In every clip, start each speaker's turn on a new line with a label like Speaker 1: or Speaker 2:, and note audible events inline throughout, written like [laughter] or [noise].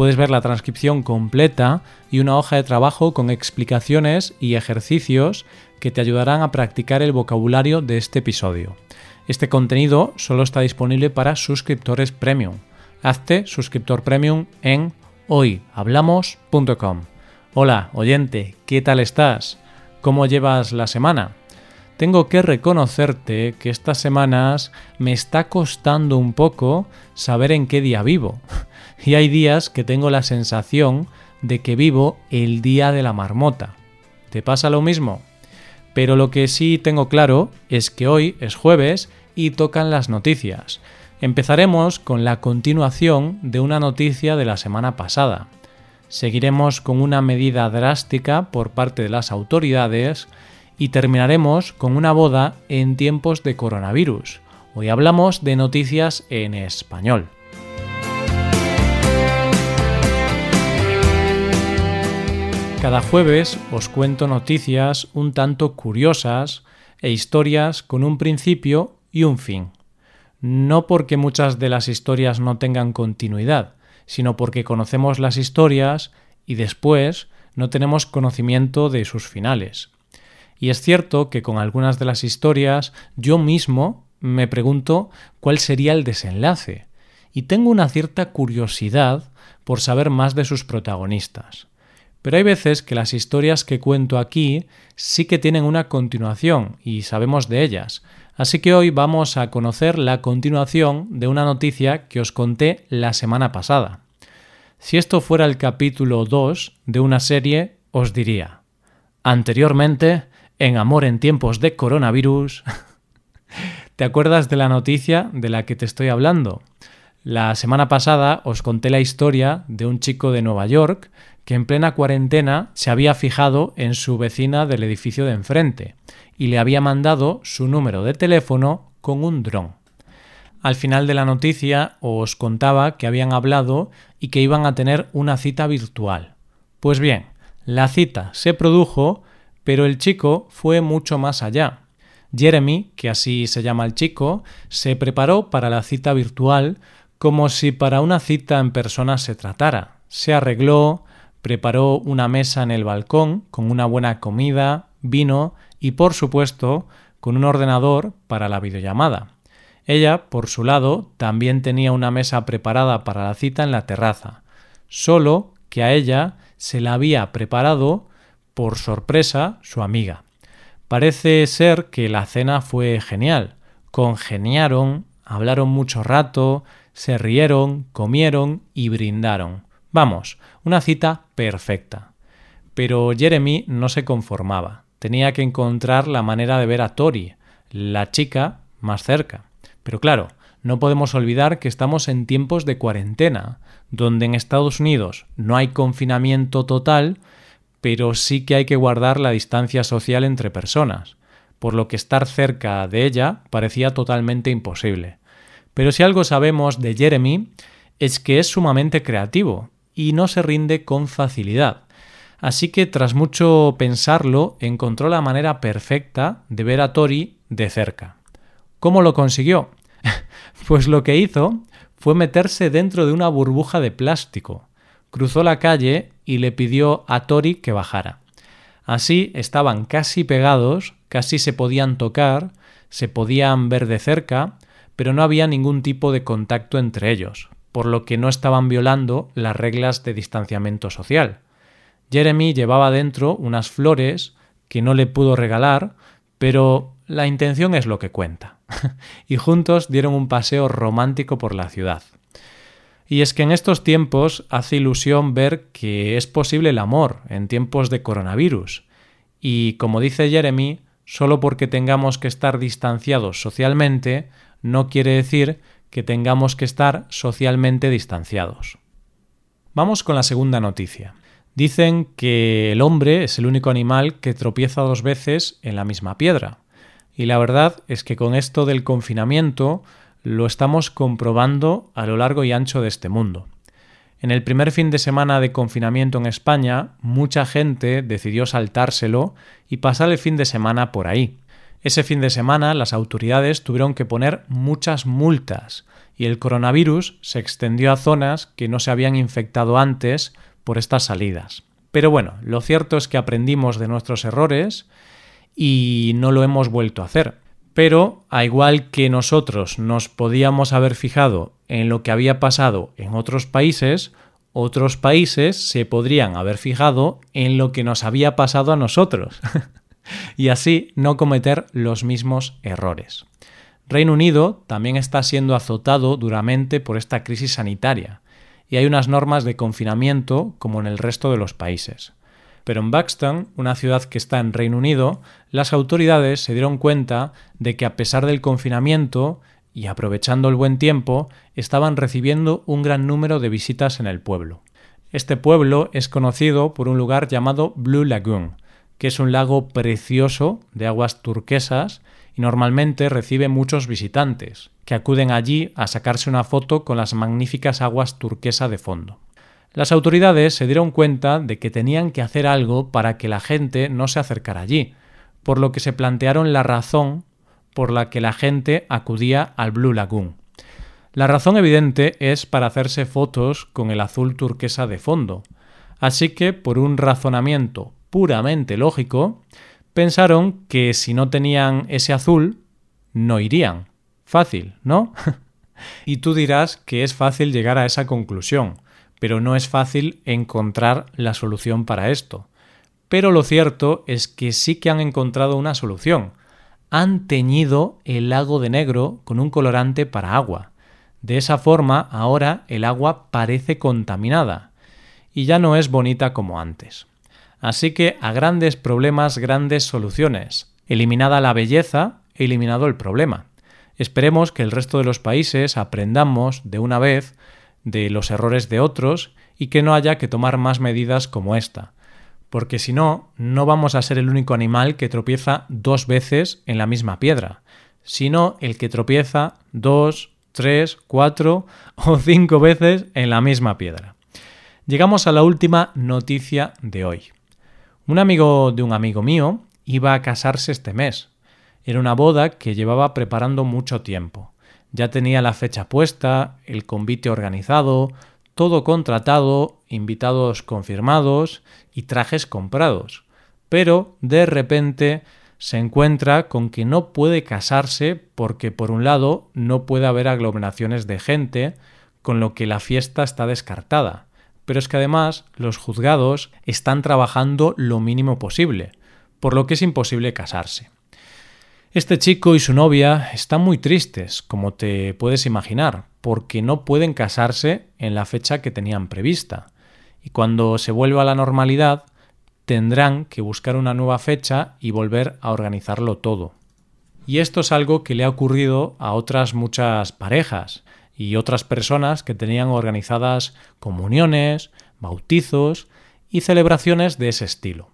Speaker 1: puedes ver la transcripción completa y una hoja de trabajo con explicaciones y ejercicios que te ayudarán a practicar el vocabulario de este episodio. Este contenido solo está disponible para suscriptores premium. Hazte suscriptor premium en hoyhablamos.com. Hola, oyente, ¿qué tal estás? ¿Cómo llevas la semana? Tengo que reconocerte que estas semanas me está costando un poco saber en qué día vivo. [laughs] Y hay días que tengo la sensación de que vivo el día de la marmota. ¿Te pasa lo mismo? Pero lo que sí tengo claro es que hoy es jueves y tocan las noticias. Empezaremos con la continuación de una noticia de la semana pasada. Seguiremos con una medida drástica por parte de las autoridades y terminaremos con una boda en tiempos de coronavirus. Hoy hablamos de noticias en español. Cada jueves os cuento noticias un tanto curiosas e historias con un principio y un fin. No porque muchas de las historias no tengan continuidad, sino porque conocemos las historias y después no tenemos conocimiento de sus finales. Y es cierto que con algunas de las historias yo mismo me pregunto cuál sería el desenlace, y tengo una cierta curiosidad por saber más de sus protagonistas. Pero hay veces que las historias que cuento aquí sí que tienen una continuación y sabemos de ellas. Así que hoy vamos a conocer la continuación de una noticia que os conté la semana pasada. Si esto fuera el capítulo 2 de una serie, os diría, anteriormente, en Amor en tiempos de coronavirus, [laughs] ¿te acuerdas de la noticia de la que te estoy hablando? La semana pasada os conté la historia de un chico de Nueva York que en plena cuarentena se había fijado en su vecina del edificio de enfrente y le había mandado su número de teléfono con un dron. Al final de la noticia os contaba que habían hablado y que iban a tener una cita virtual. Pues bien, la cita se produjo, pero el chico fue mucho más allá. Jeremy, que así se llama el chico, se preparó para la cita virtual como si para una cita en persona se tratara. Se arregló, preparó una mesa en el balcón con una buena comida, vino y, por supuesto, con un ordenador para la videollamada. Ella, por su lado, también tenía una mesa preparada para la cita en la terraza, solo que a ella se la había preparado por sorpresa su amiga. Parece ser que la cena fue genial. Congeniaron, hablaron mucho rato, se rieron, comieron y brindaron. Vamos, una cita perfecta. Pero Jeremy no se conformaba. Tenía que encontrar la manera de ver a Tori, la chica, más cerca. Pero claro, no podemos olvidar que estamos en tiempos de cuarentena, donde en Estados Unidos no hay confinamiento total, pero sí que hay que guardar la distancia social entre personas, por lo que estar cerca de ella parecía totalmente imposible. Pero si algo sabemos de Jeremy es que es sumamente creativo y no se rinde con facilidad. Así que tras mucho pensarlo, encontró la manera perfecta de ver a Tori de cerca. ¿Cómo lo consiguió? [laughs] pues lo que hizo fue meterse dentro de una burbuja de plástico. Cruzó la calle y le pidió a Tori que bajara. Así estaban casi pegados, casi se podían tocar, se podían ver de cerca, pero no había ningún tipo de contacto entre ellos por lo que no estaban violando las reglas de distanciamiento social. Jeremy llevaba dentro unas flores que no le pudo regalar, pero la intención es lo que cuenta. [laughs] y juntos dieron un paseo romántico por la ciudad. Y es que en estos tiempos hace ilusión ver que es posible el amor en tiempos de coronavirus. Y como dice Jeremy, solo porque tengamos que estar distanciados socialmente, no quiere decir que tengamos que estar socialmente distanciados. Vamos con la segunda noticia. Dicen que el hombre es el único animal que tropieza dos veces en la misma piedra. Y la verdad es que con esto del confinamiento lo estamos comprobando a lo largo y ancho de este mundo. En el primer fin de semana de confinamiento en España, mucha gente decidió saltárselo y pasar el fin de semana por ahí. Ese fin de semana las autoridades tuvieron que poner muchas multas y el coronavirus se extendió a zonas que no se habían infectado antes por estas salidas. Pero bueno, lo cierto es que aprendimos de nuestros errores y no lo hemos vuelto a hacer. Pero, a igual que nosotros nos podíamos haber fijado en lo que había pasado en otros países, otros países se podrían haber fijado en lo que nos había pasado a nosotros. [laughs] y así no cometer los mismos errores. Reino Unido también está siendo azotado duramente por esta crisis sanitaria, y hay unas normas de confinamiento como en el resto de los países. Pero en Buxton, una ciudad que está en Reino Unido, las autoridades se dieron cuenta de que a pesar del confinamiento y aprovechando el buen tiempo, estaban recibiendo un gran número de visitas en el pueblo. Este pueblo es conocido por un lugar llamado Blue Lagoon, que es un lago precioso de aguas turquesas y normalmente recibe muchos visitantes, que acuden allí a sacarse una foto con las magníficas aguas turquesa de fondo. Las autoridades se dieron cuenta de que tenían que hacer algo para que la gente no se acercara allí, por lo que se plantearon la razón por la que la gente acudía al Blue Lagoon. La razón evidente es para hacerse fotos con el azul turquesa de fondo, así que por un razonamiento puramente lógico, pensaron que si no tenían ese azul, no irían. Fácil, ¿no? [laughs] y tú dirás que es fácil llegar a esa conclusión pero no es fácil encontrar la solución para esto. Pero lo cierto es que sí que han encontrado una solución. Han teñido el lago de negro con un colorante para agua. De esa forma, ahora el agua parece contaminada y ya no es bonita como antes. Así que a grandes problemas, grandes soluciones. Eliminada la belleza, eliminado el problema. Esperemos que el resto de los países aprendamos de una vez de los errores de otros y que no haya que tomar más medidas como esta, porque si no, no vamos a ser el único animal que tropieza dos veces en la misma piedra, sino el que tropieza dos, tres, cuatro [laughs] o cinco veces en la misma piedra. Llegamos a la última noticia de hoy. Un amigo de un amigo mío iba a casarse este mes. Era una boda que llevaba preparando mucho tiempo. Ya tenía la fecha puesta, el convite organizado, todo contratado, invitados confirmados y trajes comprados. Pero de repente se encuentra con que no puede casarse porque por un lado no puede haber aglomeraciones de gente, con lo que la fiesta está descartada. Pero es que además los juzgados están trabajando lo mínimo posible, por lo que es imposible casarse. Este chico y su novia están muy tristes, como te puedes imaginar, porque no pueden casarse en la fecha que tenían prevista. Y cuando se vuelva a la normalidad, tendrán que buscar una nueva fecha y volver a organizarlo todo. Y esto es algo que le ha ocurrido a otras muchas parejas y otras personas que tenían organizadas comuniones, bautizos y celebraciones de ese estilo.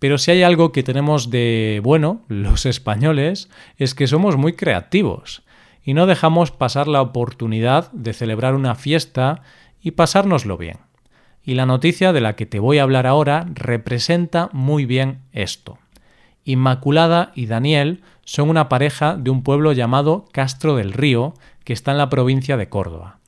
Speaker 1: Pero si hay algo que tenemos de bueno, los españoles, es que somos muy creativos y no dejamos pasar la oportunidad de celebrar una fiesta y pasárnoslo bien. Y la noticia de la que te voy a hablar ahora representa muy bien esto. Inmaculada y Daniel son una pareja de un pueblo llamado Castro del Río, que está en la provincia de Córdoba.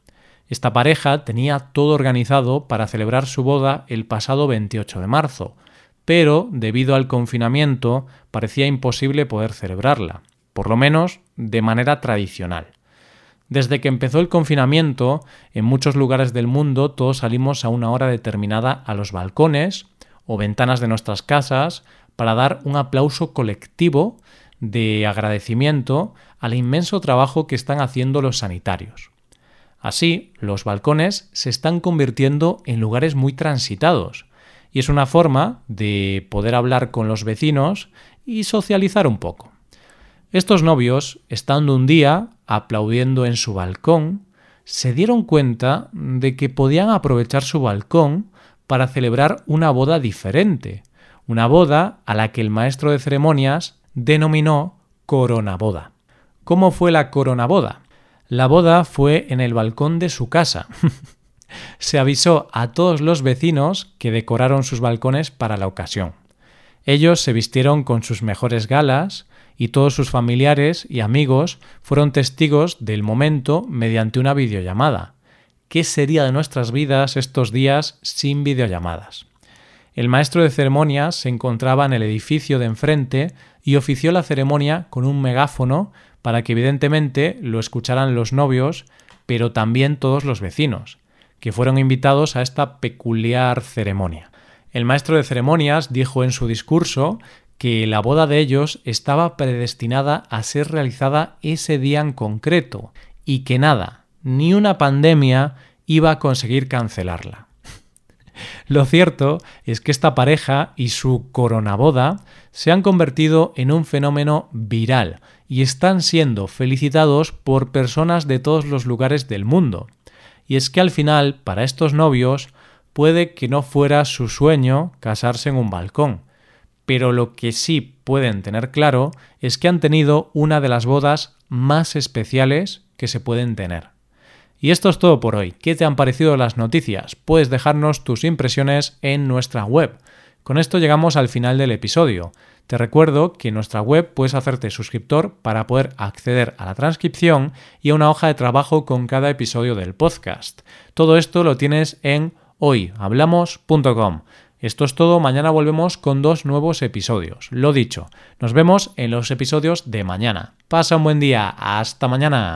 Speaker 1: Esta pareja tenía todo organizado para celebrar su boda el pasado 28 de marzo, pero debido al confinamiento parecía imposible poder celebrarla, por lo menos de manera tradicional. Desde que empezó el confinamiento, en muchos lugares del mundo todos salimos a una hora determinada a los balcones o ventanas de nuestras casas para dar un aplauso colectivo de agradecimiento al inmenso trabajo que están haciendo los sanitarios. Así, los balcones se están convirtiendo en lugares muy transitados, y es una forma de poder hablar con los vecinos y socializar un poco. Estos novios, estando un día aplaudiendo en su balcón, se dieron cuenta de que podían aprovechar su balcón para celebrar una boda diferente, una boda a la que el maestro de ceremonias denominó coronaboda. ¿Cómo fue la coronaboda? La boda fue en el balcón de su casa. [laughs] Se avisó a todos los vecinos que decoraron sus balcones para la ocasión. Ellos se vistieron con sus mejores galas y todos sus familiares y amigos fueron testigos del momento mediante una videollamada. ¿Qué sería de nuestras vidas estos días sin videollamadas? El maestro de ceremonias se encontraba en el edificio de enfrente y ofició la ceremonia con un megáfono para que evidentemente lo escucharan los novios, pero también todos los vecinos, que fueron invitados a esta peculiar ceremonia. El maestro de ceremonias dijo en su discurso que la boda de ellos estaba predestinada a ser realizada ese día en concreto y que nada, ni una pandemia iba a conseguir cancelarla. [laughs] Lo cierto es que esta pareja y su coronaboda se han convertido en un fenómeno viral y están siendo felicitados por personas de todos los lugares del mundo. Y es que al final, para estos novios, puede que no fuera su sueño casarse en un balcón, pero lo que sí pueden tener claro es que han tenido una de las bodas más especiales que se pueden tener. Y esto es todo por hoy. ¿Qué te han parecido las noticias? Puedes dejarnos tus impresiones en nuestra web. Con esto llegamos al final del episodio. Te recuerdo que en nuestra web puedes hacerte suscriptor para poder acceder a la transcripción y a una hoja de trabajo con cada episodio del podcast. Todo esto lo tienes en hoyhablamos.com. Esto es todo, mañana volvemos con dos nuevos episodios. Lo dicho, nos vemos en los episodios de mañana. Pasa un buen día, hasta mañana.